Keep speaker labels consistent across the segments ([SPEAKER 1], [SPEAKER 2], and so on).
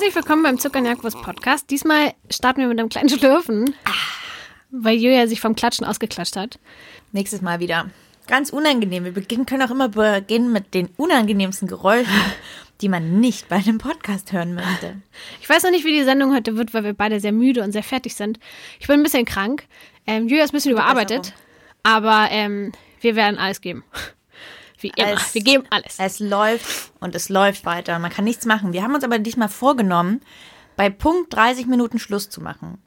[SPEAKER 1] Herzlich willkommen beim Zucker Podcast. Diesmal starten wir mit einem kleinen Schlürfen, weil Julia sich vom Klatschen ausgeklatscht hat.
[SPEAKER 2] Nächstes Mal wieder. Ganz unangenehm. Wir beginnen, können auch immer beginnen mit den unangenehmsten Geräuschen, die man nicht bei einem Podcast hören möchte.
[SPEAKER 1] Ich weiß noch nicht, wie die Sendung heute wird, weil wir beide sehr müde und sehr fertig sind. Ich bin ein bisschen krank. Ähm, Julia ist ein bisschen überarbeitet, aber ähm, wir werden alles geben. Wie immer.
[SPEAKER 2] Es-
[SPEAKER 1] wir geben alles.
[SPEAKER 2] Es läuft und es läuft weiter. Man kann nichts machen. Wir haben uns aber diesmal vorgenommen, bei Punkt 30 Minuten Schluss zu machen.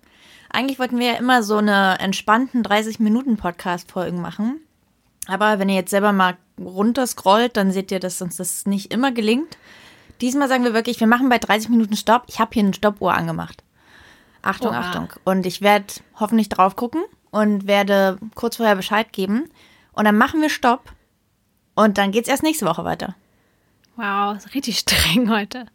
[SPEAKER 2] Eigentlich wollten wir ja immer so eine entspannten 30-Minuten-Podcast-Folgen machen. Aber wenn ihr jetzt selber mal runterscrollt, dann seht ihr, dass uns das nicht immer gelingt. Diesmal sagen wir wirklich, wir machen bei 30 Minuten Stopp. Ich habe hier eine Stoppuhr angemacht. Achtung,
[SPEAKER 1] Oha.
[SPEAKER 2] Achtung. Und ich werde hoffentlich drauf gucken und werde kurz vorher Bescheid geben. Und dann machen wir Stopp. Und dann geht's erst nächste Woche weiter.
[SPEAKER 1] Wow, ist richtig streng heute.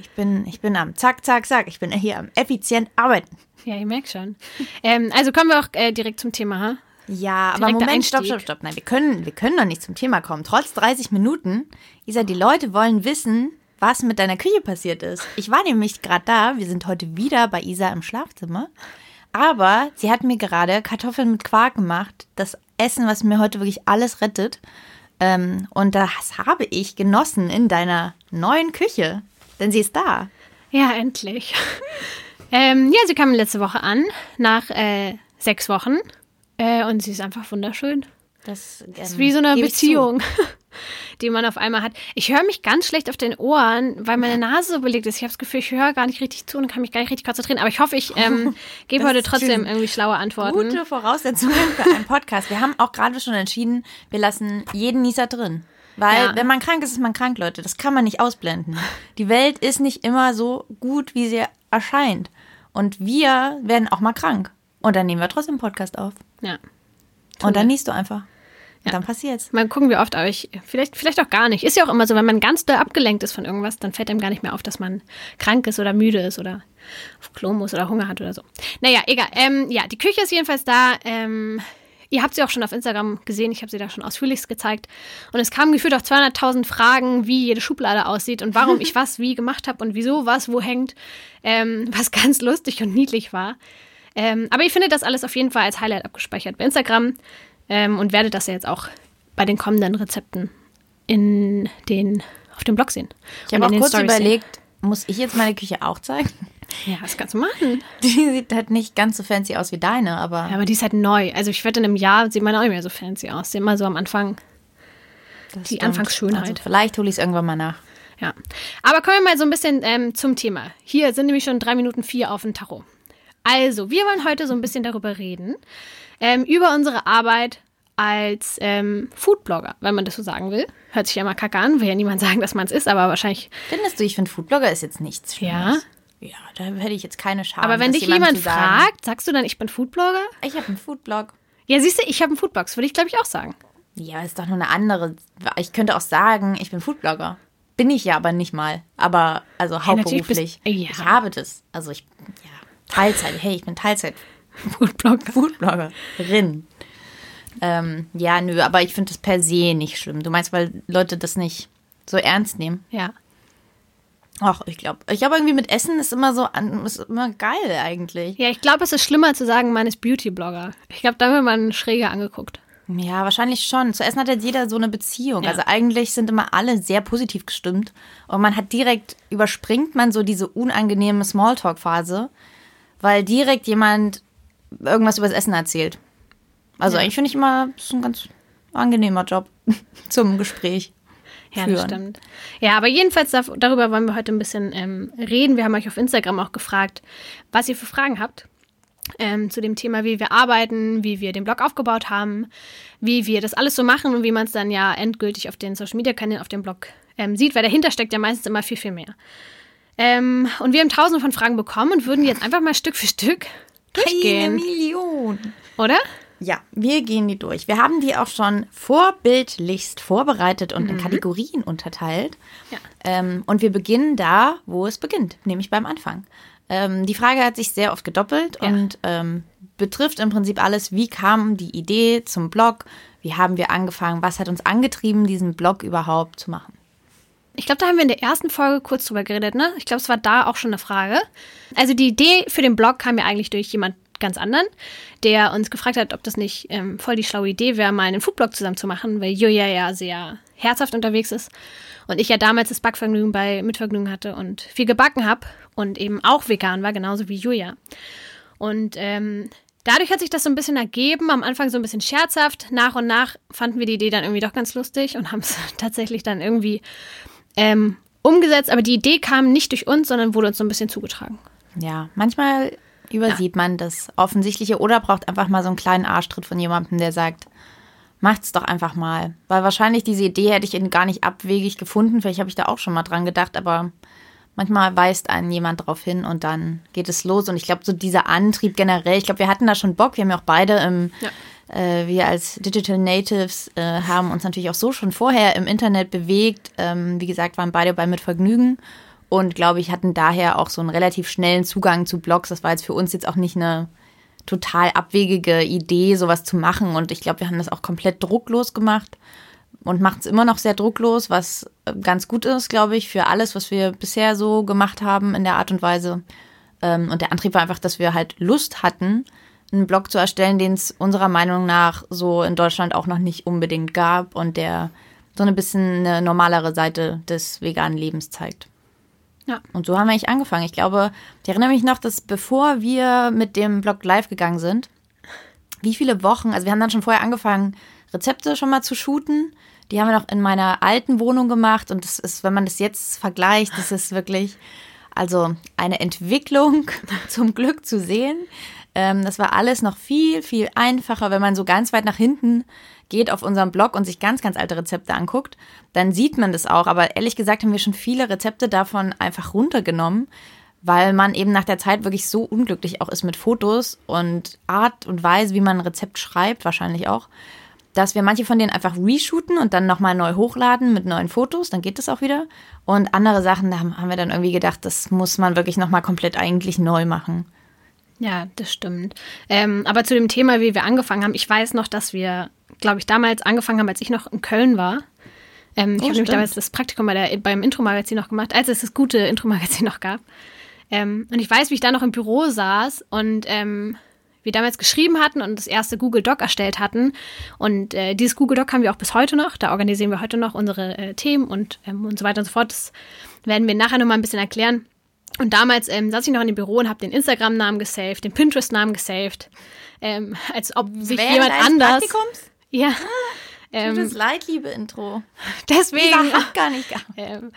[SPEAKER 2] Ich bin, ich bin am Zack, Zack, Zack. Ich bin hier am effizient arbeiten.
[SPEAKER 1] Ja, ich merke schon. Ähm, also kommen wir auch äh, direkt zum Thema. Ha?
[SPEAKER 2] Ja, aber
[SPEAKER 1] Direkter
[SPEAKER 2] Moment, stopp,
[SPEAKER 1] Einstieg.
[SPEAKER 2] stopp, stopp. Nein, wir können, wir können doch nicht zum Thema kommen. Trotz 30 Minuten. Isa, die Leute wollen wissen, was mit deiner Küche passiert ist. Ich war nämlich gerade da. Wir sind heute wieder bei Isa im Schlafzimmer. Aber sie hat mir gerade Kartoffeln mit Quark gemacht. Das Essen, was mir heute wirklich alles rettet. Ähm, und das habe ich genossen in deiner neuen Küche. Denn sie ist da.
[SPEAKER 1] Ja, endlich. ähm, ja, sie kam letzte Woche an, nach äh, sechs Wochen. Äh, und sie ist einfach wunderschön.
[SPEAKER 2] Das, ähm,
[SPEAKER 1] Das ist wie so eine. Beziehung, die man auf einmal hat. Ich höre mich ganz schlecht auf den Ohren, weil meine Nase so belegt ist. Ich habe das Gefühl, ich höre gar nicht richtig zu und kann mich gar nicht richtig konzentrieren. Aber ich hoffe, ich ähm, gebe heute trotzdem irgendwie schlaue Antworten.
[SPEAKER 2] Gute Voraussetzungen für einen Podcast. Wir haben auch gerade schon entschieden, wir lassen jeden Nieser drin. Weil,
[SPEAKER 1] Ja.
[SPEAKER 2] wenn man krank ist, ist man krank, Leute. Das kann man nicht ausblenden. Die Welt ist nicht immer so gut, wie sie erscheint. Und wir werden auch mal krank. Und dann nehmen wir trotzdem einen Podcast auf.
[SPEAKER 1] Ja.
[SPEAKER 2] Und dann niest du einfach.
[SPEAKER 1] Ja.
[SPEAKER 2] dann passiert's.
[SPEAKER 1] Mal gucken, wie oft, aber ich, vielleicht, vielleicht auch gar nicht. Ist ja auch immer so, wenn man ganz doll abgelenkt ist von irgendwas, dann fällt einem gar nicht mehr auf, dass man krank ist oder müde ist oder auf Klo muss oder Hunger hat oder so. Naja, egal. Ähm, ja, die Küche ist jedenfalls da. Ähm, ihr habt sie auch schon auf Instagram gesehen. Ich habe sie da schon ausführlichst gezeigt. Und es kamen gefühlt auch 200.000 Fragen, wie jede Schublade aussieht und warum ich was wie gemacht habe und wieso was wo hängt. Ähm, was ganz lustig und niedlich war. Ähm, aber ihr findet das alles auf jeden Fall als Highlight abgespeichert bei Instagram ähm, und werdet das ja jetzt auch bei den kommenden Rezepten in den, auf dem Blog sehen.
[SPEAKER 2] Ich habe auch kurz
[SPEAKER 1] Stories
[SPEAKER 2] überlegt, muss ich jetzt meine Küche auch zeigen?
[SPEAKER 1] Sehen. Ja, was kannst du machen?
[SPEAKER 2] Die sieht halt nicht ganz so fancy aus wie deine, aber
[SPEAKER 1] Ja, aber die ist halt neu. Also ich wette, in einem Jahr sieht man auch nicht mehr so fancy aus. Sieht immer so am Anfang.
[SPEAKER 2] das
[SPEAKER 1] die
[SPEAKER 2] stimmt.
[SPEAKER 1] Anfangsschönheit.
[SPEAKER 2] Also vielleicht hole ich es irgendwann mal nach.
[SPEAKER 1] Ja. Aber kommen wir mal so ein bisschen ähm, zum Thema. Hier sind nämlich schon drei Minuten vier auf dem Tacho. Also, wir wollen heute so ein bisschen darüber reden, ähm, über unsere Arbeit als ähm, Foodblogger, wenn man das so sagen will. Hört sich ja mal kacke an, will ja niemand sagen, dass man es ist, aber wahrscheinlich.
[SPEAKER 2] Findest du, ich finde Foodblogger ist jetzt nichts Schlimmes.
[SPEAKER 1] Ja.
[SPEAKER 2] Ja, da hätte ich jetzt keine Scham.
[SPEAKER 1] Aber wenn dich jemand fragt, sagst du dann, ich bin Foodblogger?
[SPEAKER 2] Ich habe einen Foodblog.
[SPEAKER 1] Ja, siehst du, ich habe einen Foodblog, das würde ich glaube ich auch sagen.
[SPEAKER 2] Ja, ist doch nur eine andere. Ich könnte auch sagen, ich bin Foodblogger. Bin ich ja aber nicht mal. Aber, also hauptberuflich.
[SPEAKER 1] bist- ja.
[SPEAKER 2] Ich habe das. Also ich, ja, Teilzeit. Hey, ich bin Teilzeit
[SPEAKER 1] Foodblogger.
[SPEAKER 2] Foodbloggerin. Ähm, ja, nö, aber ich finde das per se nicht schlimm. Du meinst, weil Leute das nicht so ernst nehmen?
[SPEAKER 1] Ja.
[SPEAKER 2] Ach, ich glaube. Ich glaube irgendwie mit Essen ist immer so, ist immer geil eigentlich.
[SPEAKER 1] Ja, ich glaube, es ist schlimmer zu sagen, man ist Beauty-Blogger. Ich glaube, da wird man schräger angeguckt.
[SPEAKER 2] Ja, wahrscheinlich schon. Zu Essen hat jetzt jeder so eine Beziehung.
[SPEAKER 1] Ja.
[SPEAKER 2] Also eigentlich sind immer alle sehr positiv gestimmt. Und man hat direkt, überspringt man so diese unangenehme Smalltalk-Phase, weil direkt jemand irgendwas über das Essen erzählt. Also
[SPEAKER 1] Ja.
[SPEAKER 2] eigentlich finde ich immer, das ist ein ganz angenehmer Job zum Gespräch.
[SPEAKER 1] Ja, das stimmt. Ja, aber jedenfalls darüber wollen wir heute ein bisschen ähm, reden. Wir haben euch auf Instagram auch gefragt, was ihr für Fragen habt ähm, zu dem Thema, wie wir arbeiten, wie wir den Blog aufgebaut haben, wie wir das alles so machen und wie man es dann ja endgültig auf den Social Media Kanälen auf dem Blog ähm, sieht, weil dahinter steckt ja meistens immer viel, viel mehr. Ähm, und wir haben tausende von Fragen bekommen und würden jetzt einfach mal Stück für Stück
[SPEAKER 2] Eine
[SPEAKER 1] durchgehen,
[SPEAKER 2] Million.
[SPEAKER 1] oder?
[SPEAKER 2] Ja, wir gehen die durch. Wir haben die auch schon vorbildlichst vorbereitet und in Kategorien unterteilt.
[SPEAKER 1] Ja.
[SPEAKER 2] Ähm, und wir beginnen da, wo es beginnt, nämlich beim Anfang. Ähm, die Frage hat sich sehr oft gedoppelt
[SPEAKER 1] Ja.
[SPEAKER 2] und ähm, betrifft im Prinzip alles, wie kam die Idee zum Blog, wie haben wir angefangen, was hat uns angetrieben, diesen Blog überhaupt zu machen.
[SPEAKER 1] Ich glaube, da haben wir in der ersten Folge kurz drüber geredet, ne? Ich glaube, es war da auch schon eine Frage. Also die Idee für den Blog kam ja eigentlich durch jemand ganz anderen, der uns gefragt hat, ob das nicht ähm, voll die schlaue Idee wäre, mal einen Foodblog zusammen zu machen, weil Julia ja sehr herzhaft unterwegs ist und ich ja damals das Backvergnügen bei Mitvergnügen hatte und viel gebacken habe und eben auch vegan war, genauso wie Julia. Und ähm, dadurch hat sich das so ein bisschen ergeben, am Anfang so ein bisschen scherzhaft. Nach und nach fanden wir die Idee dann irgendwie doch ganz lustig und haben es tatsächlich dann irgendwie ähm, umgesetzt. Aber die Idee kam nicht durch uns, sondern wurde uns so ein bisschen zugetragen.
[SPEAKER 2] Ja, manchmal übersieht ja. man das Offensichtliche oder braucht einfach mal so einen kleinen Arschtritt von jemandem, der sagt, macht's doch einfach mal. Weil wahrscheinlich diese Idee hätte ich gar nicht abwegig gefunden. Vielleicht habe ich da auch schon mal dran gedacht, aber manchmal weist einen jemand darauf hin und dann geht es los. Und ich glaube, so dieser Antrieb generell, ich glaube, wir hatten da schon Bock. Wir haben ja auch beide im, ja. Äh, wir als Digital Natives äh, haben uns natürlich auch so schon vorher im Internet bewegt. Ähm, wie gesagt, waren beide bei Mit Vergnügen und glaube ich, hatten daher auch so einen relativ schnellen Zugang zu Blogs. Das war jetzt für uns jetzt auch nicht eine total abwegige Idee, sowas zu machen. Und ich glaube, wir haben das auch komplett drucklos gemacht und macht es immer noch sehr drucklos, was äh, ganz gut ist, glaube ich, für alles, was wir bisher so gemacht haben in der Art und Weise. Ähm, und der Antrieb war einfach, dass wir halt Lust hatten, einen Blog zu erstellen, den es unserer Meinung nach so in Deutschland auch noch nicht unbedingt gab und der so ein bisschen eine normalere Seite des veganen Lebens zeigt. Ja. Und so haben wir eigentlich angefangen. Ich glaube, ich erinnere mich noch, dass bevor wir mit dem Blog live gegangen sind, wie viele Wochen, also wir haben dann schon vorher angefangen, Rezepte schon mal zu shooten. Die haben wir noch in meiner alten Wohnung gemacht und das ist, wenn man das jetzt vergleicht, das ist wirklich, also eine Entwicklung zum Glück zu sehen. Ähm, das war alles noch viel, viel einfacher, wenn man so ganz weit nach hinten geht auf unserem Blog und sich ganz, ganz alte Rezepte anguckt, dann sieht man das auch. Aber ehrlich gesagt haben wir schon viele Rezepte davon einfach runtergenommen, weil man eben nach der Zeit wirklich so unglücklich auch ist mit Fotos und Art und Weise, wie man ein Rezept schreibt, wahrscheinlich auch, dass wir manche von denen einfach reshooten und dann nochmal neu hochladen mit neuen Fotos, dann geht das auch wieder. Und andere Sachen, da haben wir dann irgendwie gedacht, das muss man wirklich nochmal komplett eigentlich neu machen.
[SPEAKER 1] Ja, das stimmt. Ähm, aber zu dem Thema, wie wir angefangen haben, ich weiß noch, dass wir glaube ich, damals angefangen haben, als ich noch in Köln war. Ähm, ich oh, habe nämlich damals das Praktikum bei der, beim Intro-Magazin noch gemacht, als es das gute Intro-Magazin noch gab. Ähm, und ich weiß, wie ich da noch im Büro saß und ähm, wir damals geschrieben hatten und das erste Google Doc erstellt hatten. Und äh, dieses Google Doc haben wir auch bis heute noch. Da organisieren wir heute noch unsere äh, Themen und, ähm, und so weiter und so fort. Das werden wir nachher nochmal ein bisschen erklären. Und damals ähm, saß ich noch in dem Büro und habe den Instagram-Namen gesaved, den Pinterest-Namen gesaved. Ähm, als ob sich Während jemand anders. Praktikums? Ja. Ah,
[SPEAKER 2] ähm, das leid, liebe Intro.
[SPEAKER 1] Deswegen.
[SPEAKER 2] Lisa hat gar nicht gar.
[SPEAKER 1] Ähm,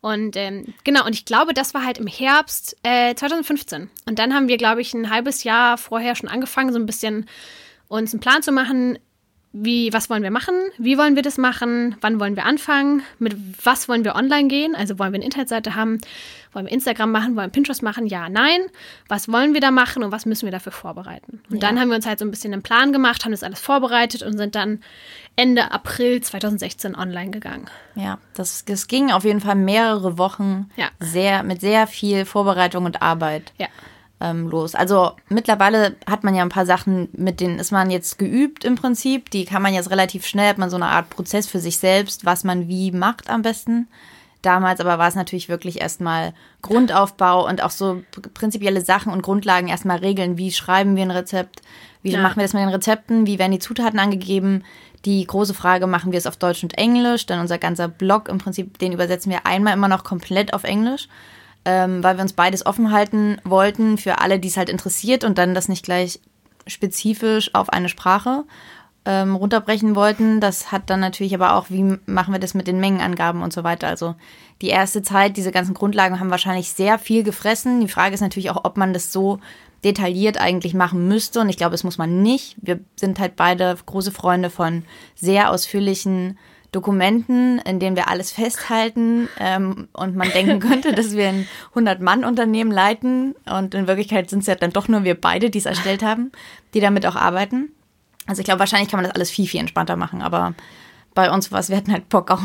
[SPEAKER 1] und ähm, genau, und ich glaube, das war halt im Herbst äh, 2015. Und dann haben wir, glaube ich, ein halbes Jahr vorher schon angefangen, so ein bisschen uns einen Plan zu machen, wie, was wollen wir machen, wie wollen wir das machen, wann wollen wir anfangen, mit was wollen wir online gehen, also wollen wir eine Internetseite haben, wollen wir Instagram machen, wollen wir Pinterest machen, ja, nein, was wollen wir da machen und was müssen wir dafür vorbereiten. Und ja. dann haben wir uns halt so ein bisschen einen Plan gemacht, haben das alles vorbereitet und sind dann Ende April 2016 online gegangen.
[SPEAKER 2] Ja, das, das ging auf jeden Fall mehrere Wochen ja. sehr, mit sehr viel Vorbereitung und Arbeit. Ja ähm, los. Also mittlerweile hat man ja ein paar Sachen, mit denen ist man jetzt geübt im Prinzip. Die kann man jetzt relativ schnell, hat man so eine Art Prozess für sich selbst, was man wie macht am besten. Damals aber war es natürlich wirklich erstmal Grundaufbau und auch so prinzipielle Sachen und Grundlagen erstmal regeln. Wie schreiben wir ein Rezept? Wie ja. machen wir das mit den Rezepten? Wie werden die Zutaten angegeben? Die große Frage, machen wir es auf Deutsch und Englisch? Denn unser ganzer Blog im Prinzip, den übersetzen wir einmal immer noch komplett auf Englisch ähm, weil wir uns beides offen halten wollten für alle, die es halt interessiert und dann das nicht gleich spezifisch auf eine Sprache ähm, runterbrechen wollten. Das hat dann natürlich aber auch, wie machen wir das mit den Mengenangaben und so weiter. Also die erste Zeit, diese ganzen Grundlagen haben wahrscheinlich sehr viel gefressen. Die Frage ist natürlich auch, ob man das so detailliert eigentlich machen müsste. Und ich glaube, das muss man nicht. Wir sind halt beide große Freunde von sehr ausführlichen Dokumenten, in denen wir alles festhalten ähm, und man denken könnte, dass wir ein 100-Mann-Unternehmen leiten und in Wirklichkeit sind es ja dann doch nur wir beide, die es erstellt haben, die damit auch arbeiten. Also ich glaube, wahrscheinlich kann man das alles viel, viel entspannter machen, aber bei uns war es, wir hatten halt Bock auf,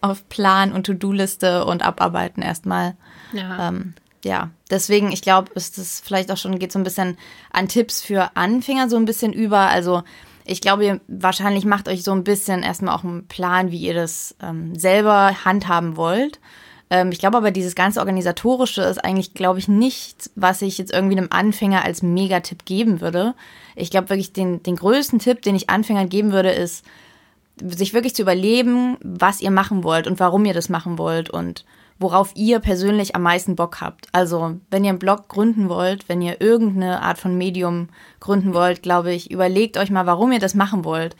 [SPEAKER 2] auf Plan und To-Do-Liste und Abarbeiten erstmal. Ja. Ähm, ja, deswegen, ich glaube, ist das vielleicht auch schon, geht so ein bisschen an Tipps für Anfänger so ein bisschen über. Also Ich glaube, ihr wahrscheinlich macht euch so ein bisschen erstmal auch einen Plan, wie ihr das ähm, selber handhaben wollt. Ähm, ich glaube aber, dieses ganze Organisatorische ist eigentlich, glaube ich, nichts, was ich jetzt irgendwie einem Anfänger als Megatipp geben würde. Ich glaube wirklich, den, den größten Tipp, den ich Anfängern geben würde, ist, sich wirklich zu überleben, was ihr machen wollt und warum ihr das machen wollt und worauf ihr persönlich am meisten Bock habt. Also, wenn ihr einen Blog gründen wollt, wenn ihr irgendeine Art von Medium gründen wollt, glaube ich, überlegt euch mal, warum ihr das machen wollt.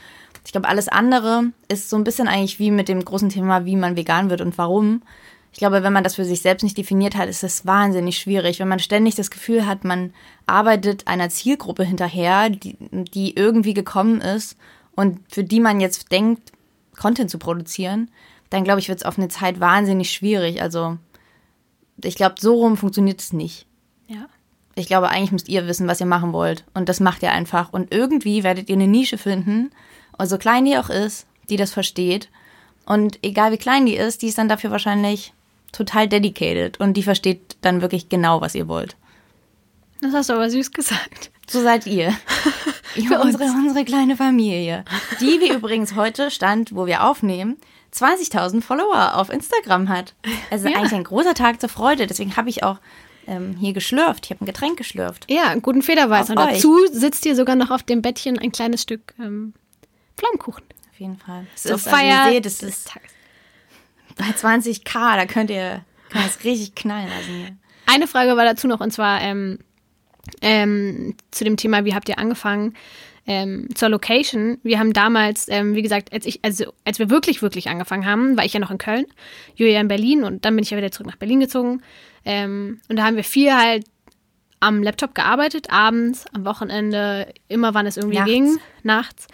[SPEAKER 2] Ich glaube, alles andere ist so ein bisschen eigentlich wie mit dem großen Thema, wie man vegan wird und warum. Ich glaube, wenn man das für sich selbst nicht definiert hat, ist es wahnsinnig schwierig. Wenn man ständig das Gefühl hat, man arbeitet einer Zielgruppe hinterher, die, die irgendwie gekommen ist und für die man jetzt denkt, Content zu produzieren, dann glaube ich, wird es auf eine Zeit wahnsinnig schwierig. Also ich glaube, so rum funktioniert es nicht.
[SPEAKER 1] Ja.
[SPEAKER 2] Ich glaube, eigentlich müsst ihr wissen, was ihr machen wollt. Und das macht ihr einfach. Und irgendwie werdet ihr eine Nische finden, so klein die auch ist, die das versteht. Und egal wie klein die ist, die ist dann dafür wahrscheinlich total dedicated. Und die versteht dann wirklich genau, was ihr wollt.
[SPEAKER 1] Das hast du aber süß gesagt.
[SPEAKER 2] So seid ihr. Für unsere, unsere kleine Familie. Die wir übrigens heute stand, wo wir aufnehmen, 20.000 Follower auf Instagram hat. Also ja. eigentlich ein großer Tag zur Freude. Deswegen habe ich auch ähm, hier geschlürft. Ich habe ein Getränk geschlürft.
[SPEAKER 1] Ja, einen guten Federweiß. Und dazu sitzt hier sogar noch auf dem Bettchen ein kleines Stück ähm, Pflaumenkuchen.
[SPEAKER 2] Auf jeden Fall.
[SPEAKER 1] Es so ist, Feier also,
[SPEAKER 2] es ist bei 20k, da könnt ihr kann es richtig knallen lassen.
[SPEAKER 1] Eine Frage war dazu noch, und zwar ähm, ähm, zu dem Thema, wie habt ihr angefangen? Ähm, zur Location. Wir haben damals, ähm, wie gesagt, als ich, also als wir wirklich, wirklich angefangen haben, war ich ja noch in Köln, Julia in Berlin und dann bin ich ja wieder zurück nach Berlin gezogen. Ähm, und da haben wir viel halt am Laptop gearbeitet, abends, am Wochenende, immer wann es irgendwie nachts. ging, nachts.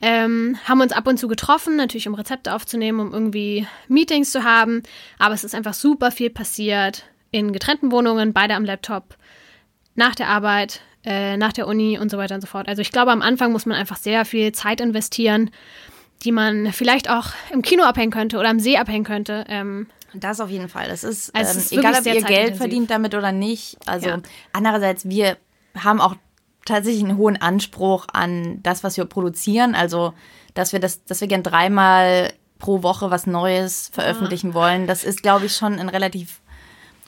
[SPEAKER 1] Ähm, haben uns ab und zu getroffen, natürlich um Rezepte aufzunehmen, um irgendwie Meetings zu haben. Aber es ist einfach super viel passiert in getrennten Wohnungen, beide am Laptop, nach der Arbeit, äh, nach der Uni und so weiter und so fort. Also ich glaube, am Anfang muss man einfach sehr viel Zeit investieren, die man vielleicht auch im Kino abhängen könnte oder am See abhängen könnte. Ähm,
[SPEAKER 2] das auf jeden Fall. Das ist, also ähm, ist egal, ob ihr Geld verdient damit oder nicht. Also ja. andererseits, wir haben auch tatsächlich einen hohen Anspruch an das, was wir produzieren. Also, dass wir das, dass wir gern dreimal pro Woche was Neues veröffentlichen ah. wollen. Das ist, glaube ich, schon ein relativ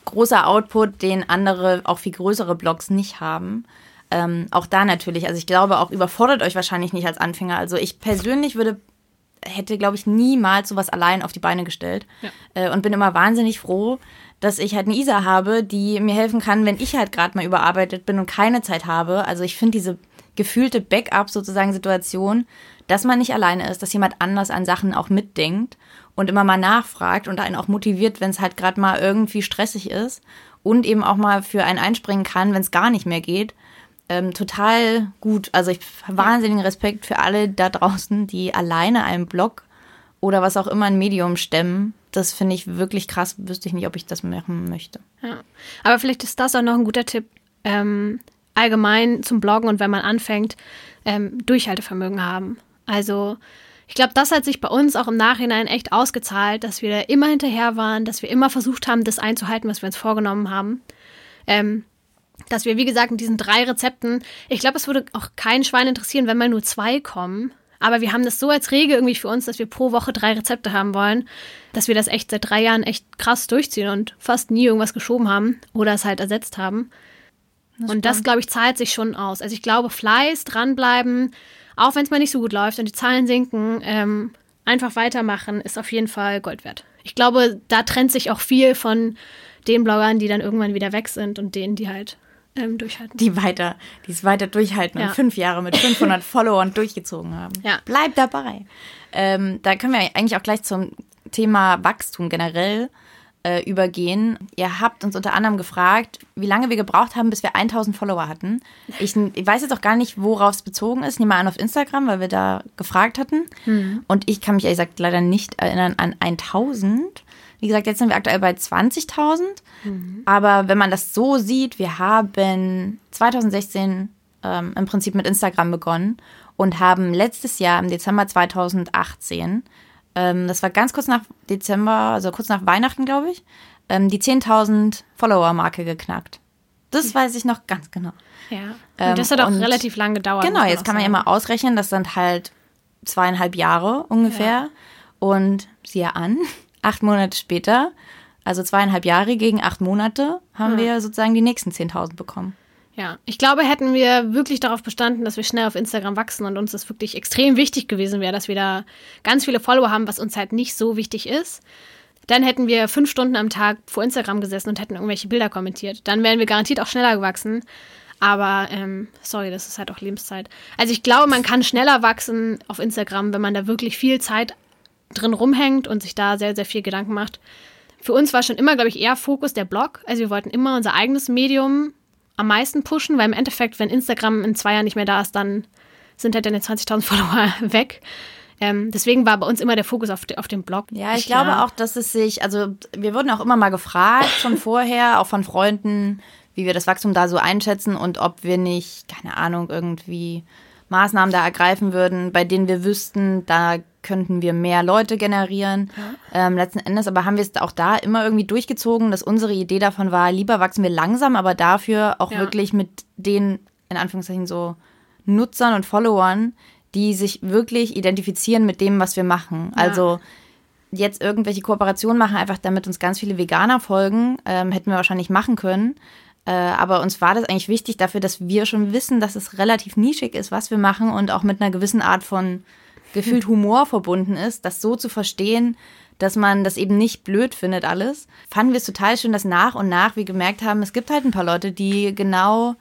[SPEAKER 2] großer Output, den andere, auch viel größere Blogs nicht haben. Ähm, auch da natürlich, also ich glaube, auch überfordert euch wahrscheinlich nicht als Anfänger. Also ich persönlich würde, hätte, glaube ich, niemals sowas allein auf die Beine gestellt. Ja. Äh, und bin immer wahnsinnig froh, dass ich halt eine Isa habe, die mir helfen kann, wenn ich halt gerade mal überarbeitet bin und keine Zeit habe. Also ich finde diese gefühlte Backup sozusagen Situation, dass man nicht alleine ist, dass jemand anders an Sachen auch mitdenkt und immer mal nachfragt und einen auch motiviert, wenn es halt gerade mal irgendwie stressig ist und eben auch mal für einen einspringen kann, wenn es gar nicht mehr geht ähm, total gut. Also ich habe wahnsinnigen Respekt für alle da draußen, die alleine einen Blog oder was auch immer ein Medium stemmen. Das finde ich wirklich krass. Wüsste ich nicht, ob ich das machen möchte.
[SPEAKER 1] Ja. Aber vielleicht ist das auch noch ein guter Tipp. Ähm, allgemein zum Bloggen und wenn man anfängt, ähm, Durchhaltevermögen haben. Also ich glaube, das hat sich bei uns auch im Nachhinein echt ausgezahlt, dass wir da immer hinterher waren, dass wir immer versucht haben, das einzuhalten, was wir uns vorgenommen haben. Ähm, dass wir, wie gesagt, in diesen drei Rezepten, ich glaube, es würde auch kein Schwein interessieren, wenn mal nur zwei kommen. Aber wir haben das so als Regel irgendwie für uns, dass wir pro Woche drei Rezepte haben wollen, dass wir das echt seit drei Jahren echt krass durchziehen und fast nie irgendwas geschoben haben oder es halt ersetzt haben. Das und das, glaube ich, zahlt sich schon aus. Also ich glaube, Fleiß, dranbleiben, auch wenn es mal nicht so gut läuft und die Zahlen sinken, ähm, einfach weitermachen, ist auf jeden Fall Gold wert. Ich glaube, da trennt sich auch viel von den Bloggern, die dann irgendwann wieder weg sind und denen, die halt ähm, durchhalten.
[SPEAKER 2] Die weiter, die es weiter durchhalten ja. und fünf Jahre mit 500 Followern durchgezogen haben.
[SPEAKER 1] Ja.
[SPEAKER 2] Bleib dabei. Ähm, da können wir eigentlich auch gleich zum Thema Wachstum generell äh, übergehen. Ihr habt uns unter anderem gefragt, wie lange wir gebraucht haben, bis wir 1000 Follower hatten. Ich, ich weiß jetzt auch gar nicht, worauf es bezogen ist. Ich nehme an auf Instagram, weil wir da gefragt hatten. Mhm. Und ich kann mich ehrlich gesagt leider nicht erinnern an 1000. Wie gesagt, jetzt sind wir aktuell bei 20.000. Mhm. Aber wenn man das so sieht, wir haben 2016 ähm, im Prinzip mit Instagram begonnen und haben letztes Jahr im Dezember 2018, ähm, das war ganz kurz nach Dezember, also kurz nach Weihnachten, glaube ich, ähm, die 10.000 Follower-Marke geknackt. Das weiß ich noch ganz genau.
[SPEAKER 1] Ja. Und
[SPEAKER 2] Ähm,
[SPEAKER 1] das hat auch
[SPEAKER 2] und-
[SPEAKER 1] relativ lang gedauert.
[SPEAKER 2] Genau, jetzt kann man ja mal ausrechnen, das sind halt zweieinhalb Jahre ungefähr. Und siehe an, acht Monate später, also zweieinhalb Jahre gegen acht Monate, haben wir sozusagen die nächsten 10.000 bekommen.
[SPEAKER 1] Ja, ich glaube, hätten wir wirklich darauf bestanden, dass wir schnell auf Instagram wachsen und uns das wirklich extrem wichtig gewesen wäre, dass wir da ganz viele Follower haben, was uns halt nicht so wichtig ist, dann hätten wir fünf Stunden am Tag vor Instagram gesessen und hätten irgendwelche Bilder kommentiert. Dann wären wir garantiert auch schneller gewachsen. Aber ähm, sorry, das ist halt auch Lebenszeit. Also ich glaube, man kann schneller wachsen auf Instagram, wenn man da wirklich viel Zeit drin rumhängt und sich da sehr, sehr viel Gedanken macht. Für uns war schon immer, glaube ich, eher Fokus der Blog. Also wir wollten immer unser eigenes Medium am meisten pushen, weil im Endeffekt, wenn Instagram in zwei Jahren nicht mehr da ist, dann sind halt deine 20.000 Follower weg. Ähm, deswegen war bei uns immer der Fokus auf, de, auf dem Blog.
[SPEAKER 2] Ja, ich glaube auch, dass es sich, also wir wurden auch immer mal gefragt, schon vorher, auch von Freunden, wie wir das Wachstum da so einschätzen und ob wir nicht, keine Ahnung, irgendwie Maßnahmen da ergreifen würden, bei denen wir wüssten, da könnten wir mehr Leute generieren. Ähm, letzten Endes aber haben wir es auch da immer irgendwie durchgezogen, dass unsere Idee davon war, lieber wachsen wir langsam, aber dafür auch
[SPEAKER 1] Ja.
[SPEAKER 2] wirklich mit den, in Anführungszeichen, so Nutzern und Followern, die sich wirklich identifizieren mit dem, was wir machen. Also jetzt irgendwelche Kooperationen machen, einfach damit uns ganz viele Veganer folgen, ähm, hätten wir wahrscheinlich machen können. Äh, aber uns war das eigentlich wichtig dafür, dass wir schon wissen, dass es relativ nischig ist, was wir machen und auch mit einer gewissen Art von gefühlt Humor verbunden ist, das so zu verstehen, dass man das eben nicht blöd findet alles. Fanden wir es total schön, dass nach und nach wir gemerkt haben, es gibt halt ein paar Leute, die genau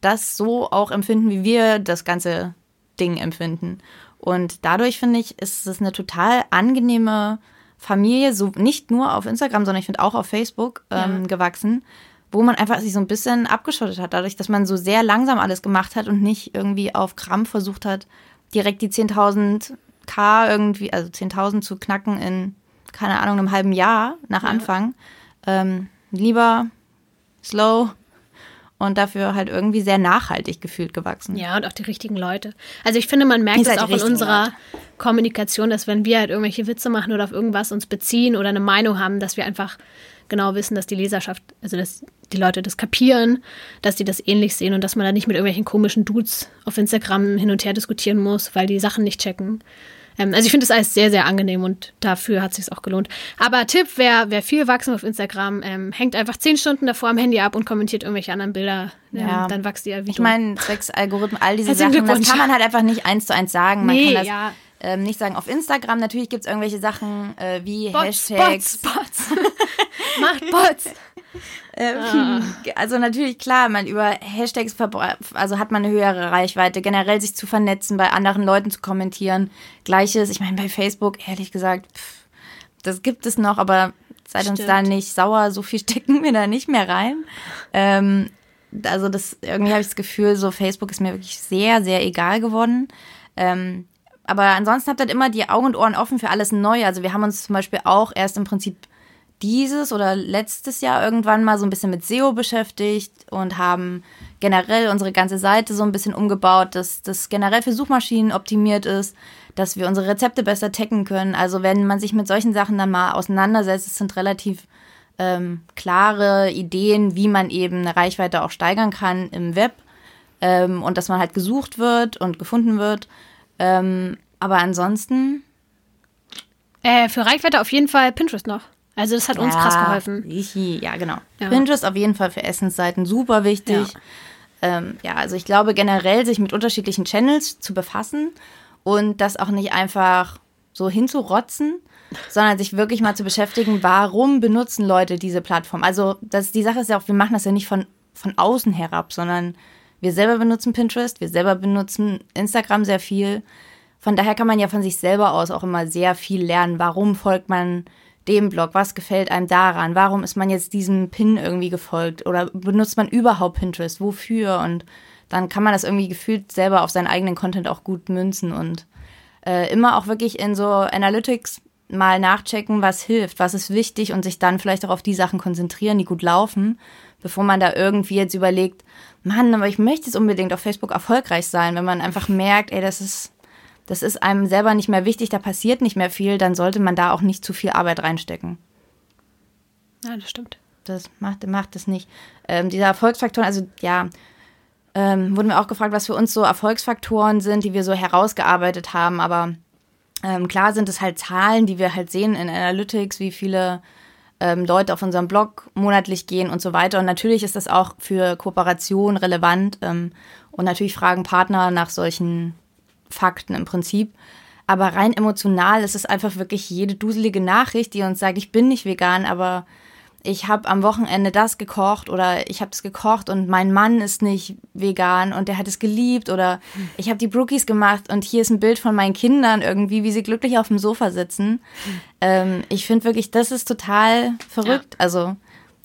[SPEAKER 2] das so auch empfinden, wie wir das ganze Ding empfinden. Und dadurch finde ich, ist es eine total angenehme Familie, so nicht nur auf Instagram, sondern ich finde auch auf Facebook ähm, gewachsen, wo man einfach sich so ein bisschen abgeschottet hat, dadurch, dass man so sehr langsam alles gemacht hat und nicht irgendwie auf Krampf versucht hat, direkt die 10.000 K irgendwie, also 10.000 zu knacken in, keine Ahnung, einem halben Jahr nach Anfang. Ähm, lieber slow und dafür halt irgendwie sehr nachhaltig gefühlt gewachsen.
[SPEAKER 1] Ja, und auch die richtigen Leute. Also ich finde, man merkt es auch in unserer
[SPEAKER 2] Leute.
[SPEAKER 1] Kommunikation, dass wenn wir halt irgendwelche Witze machen oder auf irgendwas uns beziehen oder eine Meinung haben, dass wir einfach genau wissen, dass die Leserschaft, also dass die Leute das kapieren, dass die das ähnlich sehen und dass man da nicht mit irgendwelchen komischen Dudes auf Instagram hin und her diskutieren muss, weil die Sachen nicht checken. Ähm, also ich finde das alles sehr, sehr angenehm und dafür hat es sich auch gelohnt. Aber Tipp, wer, wer viel wachsen auf Instagram, ähm, hängt einfach zehn Stunden davor am Handy ab und kommentiert irgendwelche anderen Bilder. Ähm,
[SPEAKER 2] Ja.
[SPEAKER 1] Dann wächst ihr wie
[SPEAKER 2] Ich meine, zwecks Algorithmen, all diese
[SPEAKER 1] Herzlichen
[SPEAKER 2] Sachen, das kann man halt einfach nicht eins zu eins sagen. Man
[SPEAKER 1] Nee,
[SPEAKER 2] kann das
[SPEAKER 1] ja.
[SPEAKER 2] Ähm, nicht sagen. Auf Instagram natürlich gibt es irgendwelche Sachen äh, wie
[SPEAKER 1] Bots,
[SPEAKER 2] Hashtags.
[SPEAKER 1] Bots, Bots. Macht Bots.
[SPEAKER 2] Ähm, Also natürlich klar, man über Hashtags also hat man eine höhere Reichweite, generell sich zu vernetzen, bei anderen Leuten zu kommentieren. Gleiches, ich meine bei Facebook ehrlich gesagt, pff, das gibt es noch, aber seid uns
[SPEAKER 1] Stimmt.
[SPEAKER 2] da nicht sauer, so viel stecken wir da nicht mehr rein. Ähm, also das irgendwie habe ich das Gefühl, so Facebook ist mir wirklich sehr sehr egal geworden. Ähm, aber ansonsten habt ihr halt immer die Augen und Ohren offen für alles Neue. Also wir haben uns zum Beispiel auch erst im Prinzip dieses oder letztes Jahr irgendwann mal so ein bisschen mit SEO beschäftigt und haben generell unsere ganze Seite so ein bisschen umgebaut, dass das generell für Suchmaschinen optimiert ist, dass wir unsere Rezepte besser taggen können. Also wenn man sich mit solchen Sachen dann mal auseinandersetzt, es sind relativ ähm, klare Ideen, wie man eben eine Reichweite auch steigern kann im Web ähm, und dass man halt gesucht wird und gefunden wird. Ähm, aber ansonsten
[SPEAKER 1] Äh, für Reichweite auf jeden Fall Pinterest noch. Also das hat uns krass geholfen.
[SPEAKER 2] Ja, genau.
[SPEAKER 1] Ja.
[SPEAKER 2] Pinterest auf jeden Fall für Essensseiten super wichtig. Ja. Ähm, ja, also ich glaube generell, sich mit unterschiedlichen Channels zu befassen und das auch nicht einfach so hinzurotzen, sondern sich wirklich mal zu beschäftigen, warum benutzen Leute diese Plattform. Also das, die Sache ist ja auch, wir machen das ja nicht von, von außen herab, sondern wir selber benutzen Pinterest, wir selber benutzen Instagram sehr viel. Von daher kann man ja von sich selber aus auch immer sehr viel lernen. Warum folgt man dem Blog? Was gefällt einem daran? Warum ist man jetzt diesem Pin irgendwie gefolgt? Oder benutzt man überhaupt Pinterest? Wofür? Und dann kann man das irgendwie gefühlt selber auf seinen eigenen Content auch gut münzen und äh, immer auch wirklich in so Analytics mal nachchecken, was hilft, was ist wichtig und sich dann vielleicht auch auf die Sachen konzentrieren, die gut laufen, bevor man da irgendwie jetzt überlegt, Mann, aber ich möchte jetzt unbedingt auf Facebook erfolgreich sein, wenn man einfach merkt, ey, das ist das ist einem selber nicht mehr wichtig, da passiert nicht mehr viel, dann sollte man da auch nicht zu viel Arbeit reinstecken.
[SPEAKER 1] Ja, das stimmt.
[SPEAKER 2] das macht, macht es nicht. Ähm, diese Erfolgsfaktoren, also ja, ähm, wurden wir auch gefragt, was für uns so Erfolgsfaktoren sind, die wir so herausgearbeitet haben. Aber ähm, klar sind es halt Zahlen, die wir halt sehen in Analytics, wie viele ähm, Leute auf unserem Blog monatlich gehen und so weiter. Und natürlich ist das auch für Kooperation relevant. Ähm, und natürlich fragen Partner nach solchen Fakten im Prinzip. Aber rein emotional ist es einfach wirklich jede duselige Nachricht, die uns sagt, ich bin nicht vegan, aber ich habe am Wochenende das gekocht oder ich habe es gekocht und mein Mann ist nicht vegan und der hat es geliebt oder ich habe die Brookies gemacht und hier ist ein Bild von meinen Kindern irgendwie, wie sie glücklich auf dem Sofa sitzen. Ähm, ich finde wirklich, das ist total verrückt. Ja. Also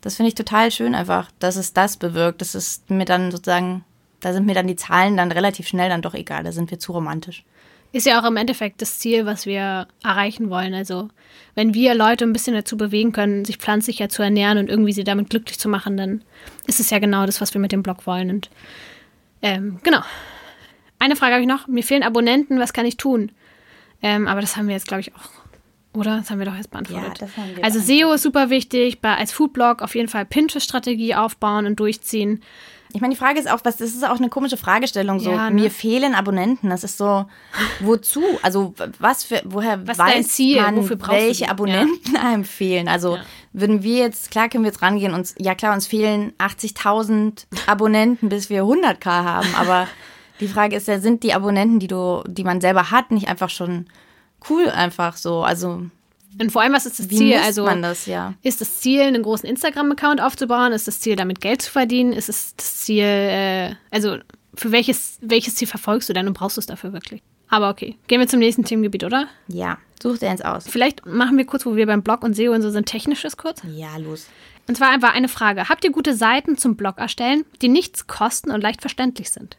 [SPEAKER 2] das finde ich total schön einfach, dass es das bewirkt. Das ist mir dann sozusagen, da sind mir dann die Zahlen dann relativ schnell dann doch egal, da sind wir zu romantisch
[SPEAKER 1] ist ja auch im Endeffekt das Ziel, was wir erreichen wollen. Also wenn wir Leute ein bisschen dazu bewegen können, sich pflanzlicher zu ernähren und irgendwie sie damit glücklich zu machen, dann ist es ja genau das, was wir mit dem Blog wollen. Und ähm, genau. Eine Frage habe ich noch. Mir fehlen Abonnenten. Was kann ich tun? Ähm, aber das haben wir jetzt, glaube ich, auch. Oder? Das haben wir doch jetzt beantwortet. Ja, das haben wir also SEO ist super wichtig. Bei, als Foodblog auf jeden Fall Pinterest-Strategie aufbauen und durchziehen.
[SPEAKER 2] Ich meine, die Frage ist auch, was, das ist auch eine komische Fragestellung. So, ja, ne? mir fehlen Abonnenten. Das ist so, wozu? Also, was für, woher was weiß Ziel? man, welche Abonnenten ja. einem fehlen? Also, ja. würden wir jetzt, klar können wir jetzt rangehen, uns, ja klar, uns fehlen 80.000 Abonnenten, bis wir 100k haben. Aber die Frage ist ja, sind die Abonnenten, die du, die man selber hat, nicht einfach schon cool einfach so? Also,
[SPEAKER 1] und vor allem, was ist das
[SPEAKER 2] Wie
[SPEAKER 1] Ziel?
[SPEAKER 2] Also das, ja.
[SPEAKER 1] ist das Ziel, einen großen Instagram-Account aufzubauen? Ist das Ziel, damit Geld zu verdienen? Ist es das Ziel, äh, also für welches, welches Ziel verfolgst du denn und brauchst du es dafür wirklich? Aber okay, gehen wir zum nächsten Themengebiet, oder?
[SPEAKER 2] Ja, such dir eins aus.
[SPEAKER 1] Vielleicht machen wir kurz, wo wir beim Blog und SEO und so sind, technisches kurz.
[SPEAKER 2] Ja, los.
[SPEAKER 1] Und zwar einfach eine Frage. Habt ihr gute Seiten zum Blog erstellen, die nichts kosten und leicht verständlich sind?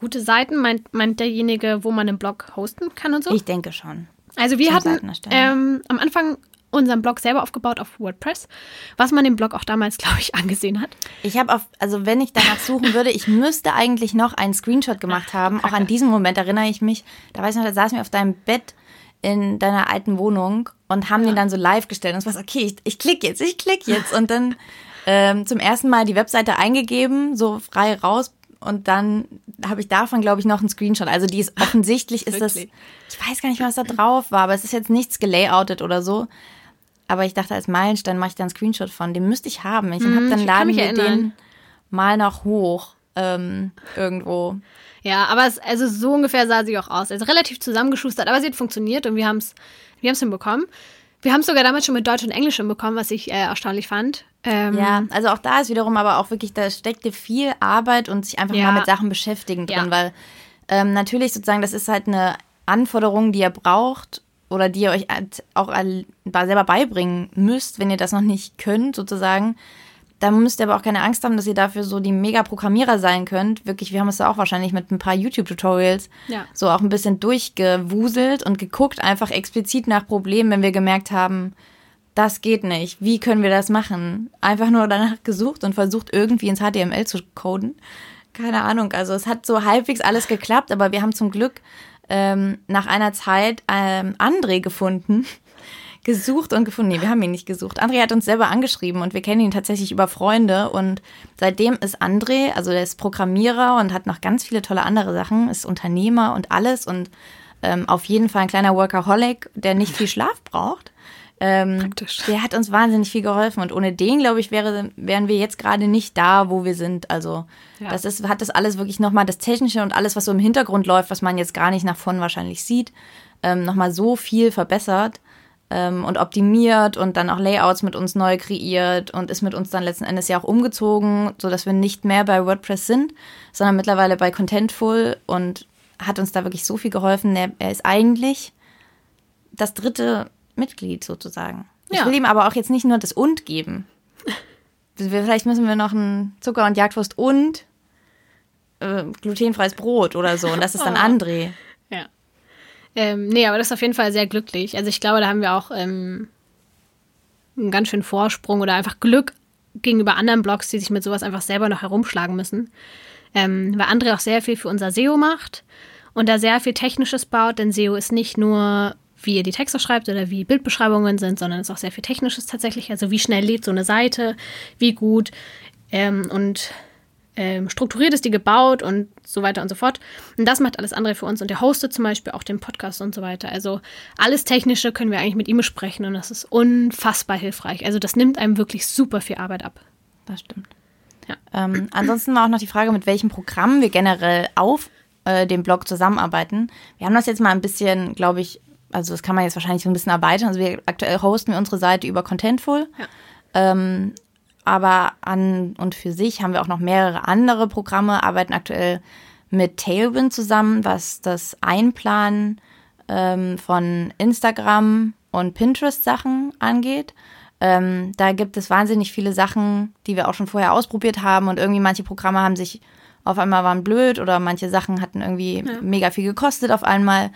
[SPEAKER 1] Gute Seiten meint, meint derjenige, wo man einen Blog hosten kann und so?
[SPEAKER 2] Ich denke schon.
[SPEAKER 1] Also wir hatten ähm, am Anfang unseren Blog selber aufgebaut auf WordPress, was man dem Blog auch damals, glaube ich, angesehen hat.
[SPEAKER 2] Ich habe auf, also wenn ich danach suchen würde, ich müsste eigentlich noch einen Screenshot gemacht haben. Auch an diesen Moment erinnere ich mich. Da weiß ich noch, da saßen wir auf deinem Bett in deiner alten Wohnung und haben ja. den dann so live gestellt. Und es war so, okay, ich, ich klicke jetzt, ich klicke jetzt. Und dann ähm, zum ersten Mal die Webseite eingegeben, so frei raus und dann habe ich davon, glaube ich, noch einen Screenshot. Also die ist offensichtlich ist das. Ich weiß gar nicht, was da drauf war, aber es ist jetzt nichts gelayoutet oder so. Aber ich dachte, als Meilenstein mache ich da einen Screenshot von. Den müsste ich haben. Ich hm, habe dann laden wir den mal noch hoch ähm, irgendwo.
[SPEAKER 1] Ja, aber es, also so ungefähr sah sie auch aus. Also relativ zusammengeschustert, aber sie hat funktioniert und wir haben es wir hinbekommen. Wir haben es sogar damals schon mit Deutsch und Englisch hinbekommen, was ich äh, erstaunlich fand.
[SPEAKER 2] Ähm, ja, also auch da ist wiederum aber auch wirklich, da steckte viel Arbeit und sich einfach ja. mal mit Sachen beschäftigen drin, ja. weil ähm, natürlich sozusagen, das ist halt eine Anforderung, die ihr braucht oder die ihr euch halt auch selber beibringen müsst, wenn ihr das noch nicht könnt, sozusagen. Da müsst ihr aber auch keine Angst haben, dass ihr dafür so die Mega-Programmierer sein könnt. Wirklich, wir haben es da auch wahrscheinlich mit ein paar YouTube-Tutorials ja. so auch ein bisschen durchgewuselt und geguckt, einfach explizit nach Problemen, wenn wir gemerkt haben, das geht nicht. Wie können wir das machen? Einfach nur danach gesucht und versucht irgendwie ins HTML zu coden. Keine Ahnung. Also es hat so halbwegs alles geklappt, aber wir haben zum Glück ähm, nach einer Zeit ähm, André gefunden. Gesucht und gefunden. Nee, wir haben ihn nicht gesucht. André hat uns selber angeschrieben und wir kennen ihn tatsächlich über Freunde. Und seitdem ist André, also der ist Programmierer und hat noch ganz viele tolle andere Sachen, ist Unternehmer und alles und ähm, auf jeden Fall ein kleiner Workaholic, der nicht viel Schlaf braucht. Ähm, Praktisch. Der hat uns wahnsinnig viel geholfen und ohne den, glaube ich, wäre, wären wir jetzt gerade nicht da, wo wir sind. Also ja. das ist, hat das alles wirklich nochmal das Technische und alles, was so im Hintergrund läuft, was man jetzt gar nicht nach vorn wahrscheinlich sieht, ähm, nochmal so viel verbessert ähm, und optimiert und dann auch Layouts mit uns neu kreiert und ist mit uns dann letzten Endes ja auch umgezogen, sodass wir nicht mehr bei WordPress sind, sondern mittlerweile bei Contentful und hat uns da wirklich so viel geholfen. Er, er ist eigentlich das dritte Mitglied sozusagen. Ja. Ich will ihm aber auch jetzt nicht nur das und geben. Vielleicht müssen wir noch ein Zucker- und Jagdwurst und äh, glutenfreies Brot oder so. Und das ist dann oh. André.
[SPEAKER 1] Ja. Ähm, nee, aber das ist auf jeden Fall sehr glücklich. Also ich glaube, da haben wir auch ähm, einen ganz schönen Vorsprung oder einfach Glück gegenüber anderen Blogs, die sich mit sowas einfach selber noch herumschlagen müssen. Ähm, weil André auch sehr viel für unser SEO macht und da sehr viel Technisches baut, denn SEO ist nicht nur wie ihr die Texte schreibt oder wie Bildbeschreibungen sind, sondern es ist auch sehr viel Technisches tatsächlich. Also wie schnell lädt so eine Seite, wie gut ähm, und ähm, strukturiert ist die gebaut und so weiter und so fort. Und das macht alles andere für uns. Und der hostet zum Beispiel auch den Podcast und so weiter. Also alles Technische können wir eigentlich mit ihm besprechen und das ist unfassbar hilfreich. Also das nimmt einem wirklich super viel Arbeit ab.
[SPEAKER 2] Das stimmt. Ja. Ähm, ansonsten war auch noch die Frage, mit welchem Programm wir generell auf äh, dem Blog zusammenarbeiten. Wir haben das jetzt mal ein bisschen, glaube ich, also das kann man jetzt wahrscheinlich so ein bisschen erweitern. Also wir aktuell hosten wir unsere Seite über Contentful. Ja. Ähm, aber an und für sich haben wir auch noch mehrere andere Programme, arbeiten aktuell mit Tailwind zusammen, was das Einplanen ähm, von Instagram und Pinterest-Sachen angeht. Ähm, da gibt es wahnsinnig viele Sachen, die wir auch schon vorher ausprobiert haben und irgendwie manche Programme haben sich auf einmal waren blöd oder manche Sachen hatten irgendwie ja. mega viel gekostet auf einmal.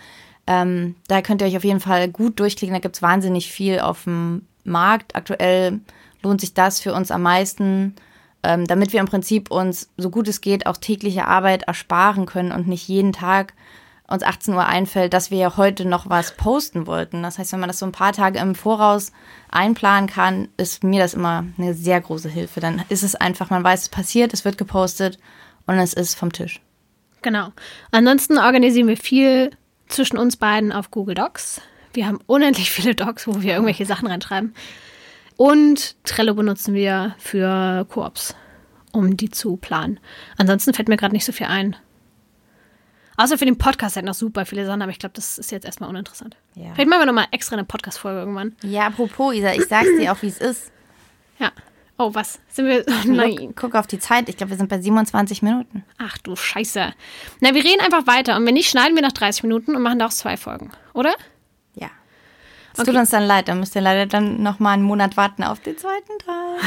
[SPEAKER 2] Ähm, da könnt ihr euch auf jeden Fall gut durchklicken. Da gibt es wahnsinnig viel auf dem Markt. Aktuell lohnt sich das für uns am meisten, ähm, damit wir im Prinzip uns, so gut es geht, auch tägliche Arbeit ersparen können und nicht jeden Tag uns 18 Uhr einfällt, dass wir ja heute noch was posten wollten. Das heißt, wenn man das so ein paar Tage im Voraus einplanen kann, ist mir das immer eine sehr große Hilfe. Dann ist es einfach, man weiß, es passiert, es wird gepostet und es ist vom Tisch.
[SPEAKER 1] Genau. Ansonsten organisieren wir viel zwischen uns beiden auf Google Docs. Wir haben unendlich viele Docs, wo wir irgendwelche Sachen reinschreiben. Und Trello benutzen wir für Koops, um die zu planen. Ansonsten fällt mir gerade nicht so viel ein. Außer für den Podcast halt noch super viele Sachen, aber ich glaube, das ist jetzt erstmal uninteressant. Ja. Vielleicht machen wir nochmal extra eine Podcast-Folge irgendwann.
[SPEAKER 2] Ja, apropos, Isa, ich sag's dir auch, wie es ist.
[SPEAKER 1] Ja. Oh, was? Sind wir.
[SPEAKER 2] Nein. Guck auf die Zeit. Ich glaube, wir sind bei 27 Minuten.
[SPEAKER 1] Ach du Scheiße. Na, wir reden einfach weiter. Und wenn nicht, schneiden wir nach 30 Minuten und machen daraus zwei Folgen, oder?
[SPEAKER 2] Ja. Es okay. tut uns dann leid. Dann müsst ihr leider dann nochmal einen Monat warten auf den zweiten Teil.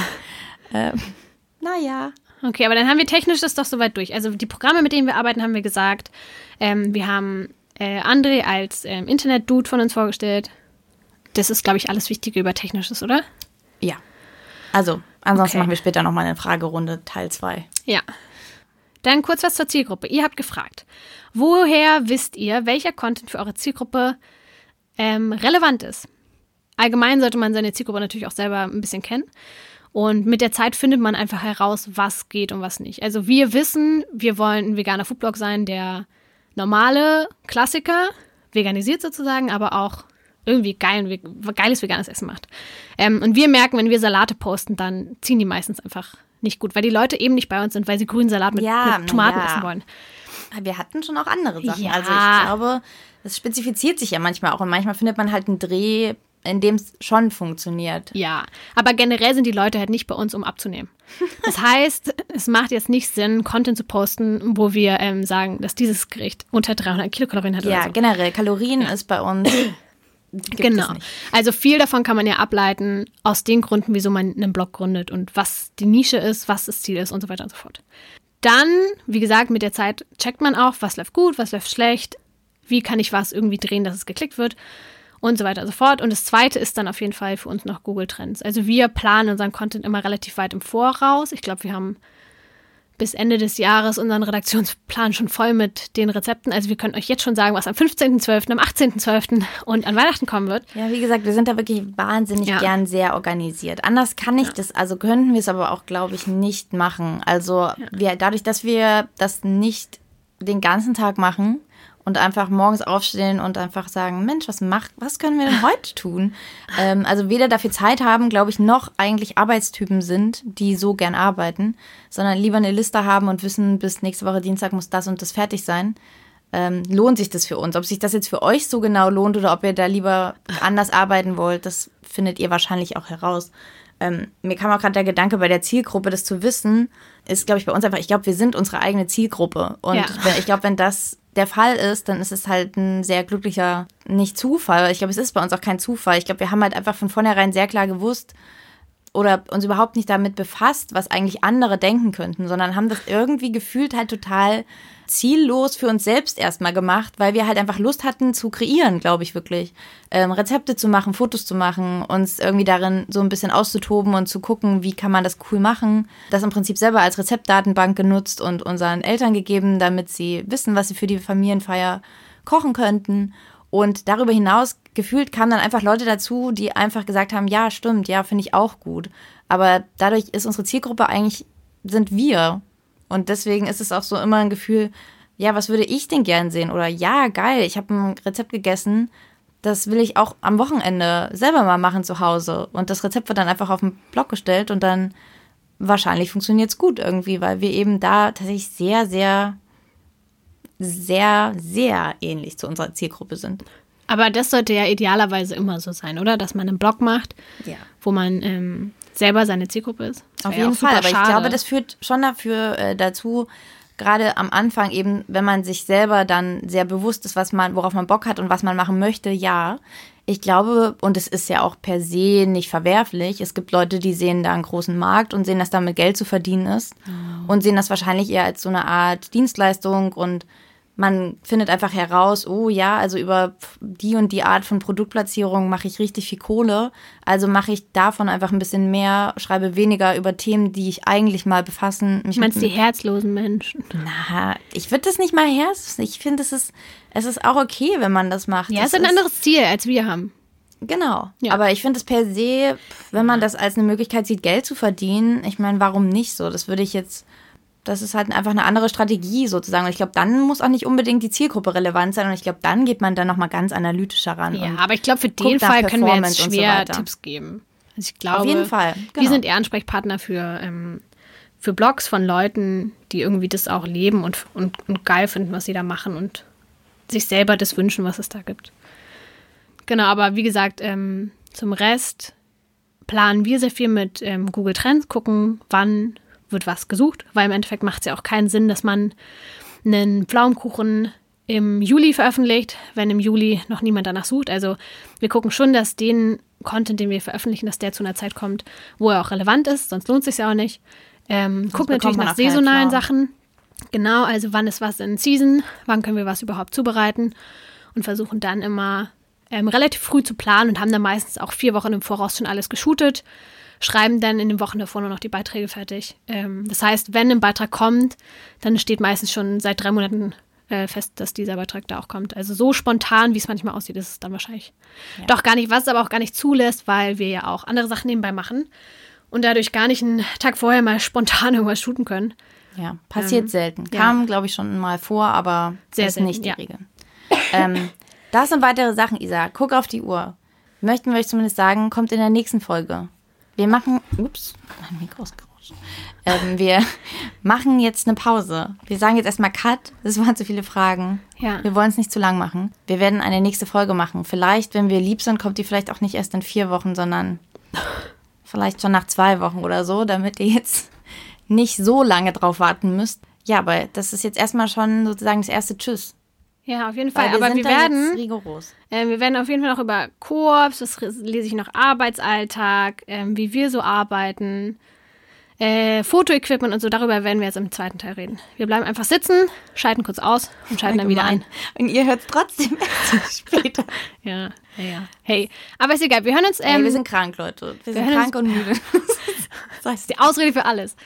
[SPEAKER 2] ähm, naja.
[SPEAKER 1] Okay, aber dann haben wir technisch das doch soweit durch. Also die Programme, mit denen wir arbeiten, haben wir gesagt. Ähm, wir haben äh, André als ähm, Internet-Dude von uns vorgestellt. Das ist, glaube ich, alles Wichtige über Technisches, oder?
[SPEAKER 2] Ja. Also, ansonsten okay. machen wir später nochmal eine Fragerunde, Teil 2.
[SPEAKER 1] Ja. Dann kurz was zur Zielgruppe. Ihr habt gefragt, woher wisst ihr, welcher Content für eure Zielgruppe ähm, relevant ist? Allgemein sollte man seine Zielgruppe natürlich auch selber ein bisschen kennen. Und mit der Zeit findet man einfach heraus, was geht und was nicht. Also wir wissen, wir wollen ein veganer Foodblog sein, der normale Klassiker veganisiert sozusagen, aber auch irgendwie geil, geiles veganes Essen macht. Ähm, und wir merken, wenn wir Salate posten, dann ziehen die meistens einfach nicht gut, weil die Leute eben nicht bei uns sind, weil sie grünen Salat mit, ja, mit Tomaten ja. essen wollen.
[SPEAKER 2] Wir hatten schon auch andere Sachen. Ja. Also ich glaube, das spezifiziert sich ja manchmal auch und manchmal findet man halt einen Dreh, in dem es schon funktioniert.
[SPEAKER 1] Ja, aber generell sind die Leute halt nicht bei uns, um abzunehmen. Das heißt, es macht jetzt nicht Sinn, Content zu posten, wo wir ähm, sagen, dass dieses Gericht unter 300 Kilokalorien hat.
[SPEAKER 2] Ja,
[SPEAKER 1] so.
[SPEAKER 2] generell. Kalorien ist bei uns
[SPEAKER 1] genau. Also viel davon kann man ja ableiten aus den Gründen, wieso man einen Blog gründet und was die Nische ist, was das Ziel ist und so weiter und so fort. Dann, wie gesagt, mit der Zeit checkt man auch, was läuft gut, was läuft schlecht, wie kann ich was irgendwie drehen, dass es geklickt wird und so weiter und so fort. Und das zweite ist dann auf jeden Fall für uns noch Google Trends. Also wir planen unseren Content immer relativ weit im Voraus. Ich glaube, wir haben bis Ende des Jahres unseren Redaktionsplan schon voll mit den Rezepten. Also wir können euch jetzt schon sagen, was am 15.12., am 18.12. und an Weihnachten kommen wird.
[SPEAKER 2] Ja, wie gesagt, wir sind da wirklich wahnsinnig ja. gern sehr organisiert. Anders kann ich ja. das, also könnten wir es aber auch, glaube ich, nicht machen. Also ja. wir, dadurch, dass wir das nicht den ganzen Tag machen, und einfach morgens aufstehen und einfach sagen, Mensch, was macht, was können wir denn heute tun? Ähm, also weder dafür Zeit haben, glaube ich, noch eigentlich Arbeitstypen sind, die so gern arbeiten, sondern lieber eine Liste haben und wissen, bis nächste Woche Dienstag muss das und das fertig sein. Ähm, lohnt sich das für uns? Ob sich das jetzt für euch so genau lohnt oder ob ihr da lieber anders arbeiten wollt, das findet ihr wahrscheinlich auch heraus. Ähm, mir kam auch gerade der Gedanke bei der Zielgruppe, das zu wissen, ist, glaube ich, bei uns einfach, ich glaube, wir sind unsere eigene Zielgruppe. Und ja. ich glaube, wenn das der Fall ist, dann ist es halt ein sehr glücklicher, nicht Zufall. Ich glaube, es ist bei uns auch kein Zufall. Ich glaube, wir haben halt einfach von vornherein sehr klar gewusst oder uns überhaupt nicht damit befasst, was eigentlich andere denken könnten, sondern haben das irgendwie gefühlt halt total ziellos für uns selbst erstmal gemacht, weil wir halt einfach Lust hatten zu kreieren, glaube ich wirklich. Ähm, Rezepte zu machen, Fotos zu machen, uns irgendwie darin so ein bisschen auszutoben und zu gucken, wie kann man das cool machen. Das im Prinzip selber als Rezeptdatenbank genutzt und unseren Eltern gegeben, damit sie wissen, was sie für die Familienfeier kochen könnten. Und darüber hinaus gefühlt kamen dann einfach Leute dazu, die einfach gesagt haben, ja, stimmt, ja, finde ich auch gut. Aber dadurch ist unsere Zielgruppe eigentlich, sind wir. Und deswegen ist es auch so immer ein Gefühl, ja, was würde ich denn gern sehen? Oder ja, geil, ich habe ein Rezept gegessen, das will ich auch am Wochenende selber mal machen zu Hause. Und das Rezept wird dann einfach auf den Blog gestellt und dann wahrscheinlich funktioniert es gut irgendwie, weil wir eben da tatsächlich sehr, sehr, sehr, sehr ähnlich zu unserer Zielgruppe sind.
[SPEAKER 1] Aber das sollte ja idealerweise immer so sein, oder? Dass man einen Blog macht,
[SPEAKER 2] Ja.
[SPEAKER 1] wo man ähm, selber seine Zielgruppe ist. Das
[SPEAKER 2] Auf jeden Fall, aber ich
[SPEAKER 1] schade.
[SPEAKER 2] glaube, das führt schon dafür äh, dazu, gerade am Anfang eben, wenn man sich selber dann sehr bewusst ist, was man, worauf man Bock hat und was man machen möchte, ja. Ich glaube, und es ist ja auch per se nicht verwerflich. Es gibt Leute, die sehen da einen großen Markt und sehen, dass damit Geld zu verdienen ist und sehen das wahrscheinlich eher als so eine Art Dienstleistung und man findet einfach heraus, oh ja, also über die und die Art von Produktplatzierung mache ich richtig viel Kohle. Also mache ich davon einfach ein bisschen mehr, schreibe weniger über Themen, die ich eigentlich mal befassen. Mich
[SPEAKER 1] Du meinst
[SPEAKER 2] mit-
[SPEAKER 1] die herzlosen Menschen.
[SPEAKER 2] na, ich würde das nicht mal her. Ich finde, es ist, es ist auch okay, wenn man das macht.
[SPEAKER 1] Ja, es ist ein anderes Ziel, als wir haben.
[SPEAKER 2] Genau.
[SPEAKER 1] Ja.
[SPEAKER 2] Aber ich finde es per se, wenn man das als eine Möglichkeit sieht, Geld zu verdienen, ich meine, warum nicht so? Das würde ich jetzt, das ist halt einfach eine andere Strategie sozusagen. Und ich glaube, dann muss auch nicht unbedingt die Zielgruppe relevant sein. Und ich glaube, dann geht man dann nochmal ganz analytischer ran.
[SPEAKER 1] Ja, aber ich glaube, für den Fall können wir jetzt
[SPEAKER 2] so
[SPEAKER 1] schwer
[SPEAKER 2] weiter.
[SPEAKER 1] Tipps geben. Also ich glaube,
[SPEAKER 2] Auf jeden Fall,
[SPEAKER 1] wir
[SPEAKER 2] genau.
[SPEAKER 1] sind eher Ansprechpartner für, ähm, für Blogs von Leuten, die irgendwie das auch leben und, und, und geil finden, was sie da machen und sich selber das wünschen, was es da gibt. Genau, aber wie gesagt, ähm, zum Rest planen wir sehr viel mit ähm, Google Trends, gucken, wann wird was gesucht, weil im Endeffekt macht es ja auch keinen Sinn, dass man einen Pflaumenkuchen im Juli veröffentlicht, wenn im Juli noch niemand danach sucht. Also wir gucken schon, dass den Content, den wir veröffentlichen, dass der zu einer Zeit kommt, wo er auch relevant ist, sonst lohnt es sich ja auch nicht. Ähm, gucken natürlich nach saisonalen. Sachen. Genau, also wann ist was in Season, wann können wir was überhaupt zubereiten und versuchen dann immer ähm, relativ früh zu planen und haben dann meistens auch vier Wochen im Voraus schon alles geshootet, schreiben dann in den Wochen davor nur noch die Beiträge fertig. Ähm, das heißt, wenn ein Beitrag kommt, dann steht meistens schon seit drei Monaten äh, fest, dass dieser Beitrag da auch kommt. Also so spontan, wie es manchmal aussieht, ist es dann wahrscheinlich doch gar nicht, was es aber auch gar nicht zulässt, weil wir ja auch andere Sachen nebenbei machen und dadurch gar nicht einen Tag vorher mal spontan irgendwas shooten können.
[SPEAKER 2] Ja, passiert selten.
[SPEAKER 1] ja.
[SPEAKER 2] Kam, glaube ich, schon mal vor, aber
[SPEAKER 1] Sehr
[SPEAKER 2] ist
[SPEAKER 1] selten,
[SPEAKER 2] nicht die
[SPEAKER 1] ja.
[SPEAKER 2] Regel. ähm, das sind weitere Sachen, Isa. Guck auf die Uhr. Möchten wir euch zumindest sagen, kommt in der nächsten Folge. Wir machen. Ups, mein Mikro ist gerutscht. Ähm, wir machen jetzt eine Pause. Wir sagen jetzt erstmal Cut. Das waren zu viele Fragen.
[SPEAKER 1] Ja.
[SPEAKER 2] Wir wollen es nicht zu lang machen. Wir werden eine nächste Folge machen. Vielleicht, wenn wir lieb sind, kommt die vielleicht auch nicht erst in vier Wochen, sondern vielleicht schon nach zwei Wochen oder so, damit ihr jetzt nicht so lange drauf warten müsst. Ja, aber das ist jetzt erstmal schon sozusagen das erste Tschüss.
[SPEAKER 1] Ja, auf jeden Fall. Aber
[SPEAKER 2] sind
[SPEAKER 1] wir
[SPEAKER 2] da jetzt
[SPEAKER 1] werden,
[SPEAKER 2] rigoros.
[SPEAKER 1] äh, wir werden auf jeden Fall noch über Koops, das lese ich noch Arbeitsalltag, ähm, wie wir so arbeiten, äh, Fotoequipment und so, darüber werden wir jetzt im zweiten Teil reden. Wir bleiben einfach sitzen, schalten kurz aus und schalten dann wieder ein.
[SPEAKER 2] Und ihr hört trotzdem erst später.
[SPEAKER 1] Ja, ja. Hey, aber ist egal, wir hören uns. Ähm,
[SPEAKER 2] wir sind krank, Leute. Wir sind
[SPEAKER 1] hören
[SPEAKER 2] krank und müde. das heißt,
[SPEAKER 1] die Ausrede für alles.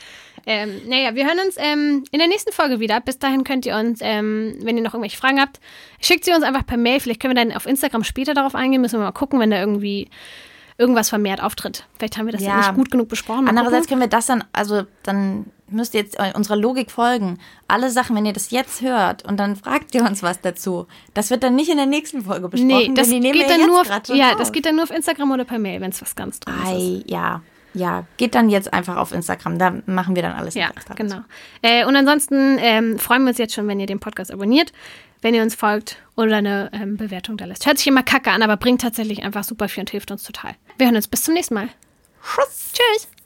[SPEAKER 1] Ähm, naja, wir hören uns ähm, in der nächsten Folge wieder. Bis dahin könnt ihr uns, ähm, wenn ihr noch irgendwelche Fragen habt, schickt sie uns einfach per Mail. Vielleicht können wir dann auf Instagram später darauf eingehen. Müssen wir mal gucken, wenn da irgendwie irgendwas vermehrt auftritt. Vielleicht haben wir das
[SPEAKER 2] Ja.
[SPEAKER 1] nicht gut genug besprochen. Mal
[SPEAKER 2] Andererseits
[SPEAKER 1] gucken.
[SPEAKER 2] können wir das dann, also dann müsst ihr jetzt unserer Logik folgen. Alle Sachen, wenn ihr das jetzt hört und dann fragt ihr uns was dazu, das wird dann nicht in der nächsten Folge besprochen.
[SPEAKER 1] Nee, das geht dann nur auf, ja, das geht dann nur auf Instagram oder per Mail, wenn es was ganz Drinnes ist.
[SPEAKER 2] Ja, ja, geht dann jetzt einfach auf Instagram. Da machen wir dann alles
[SPEAKER 1] Ja, genau. Äh, und ansonsten ähm, freuen wir uns jetzt schon, wenn ihr den Podcast abonniert, wenn ihr uns folgt oder eine ähm, Bewertung da lässt. Hört sich immer kacke an, aber bringt tatsächlich einfach super viel und hilft uns total. Wir hören uns bis zum nächsten Mal.
[SPEAKER 2] Tschüss.
[SPEAKER 1] Tschüss.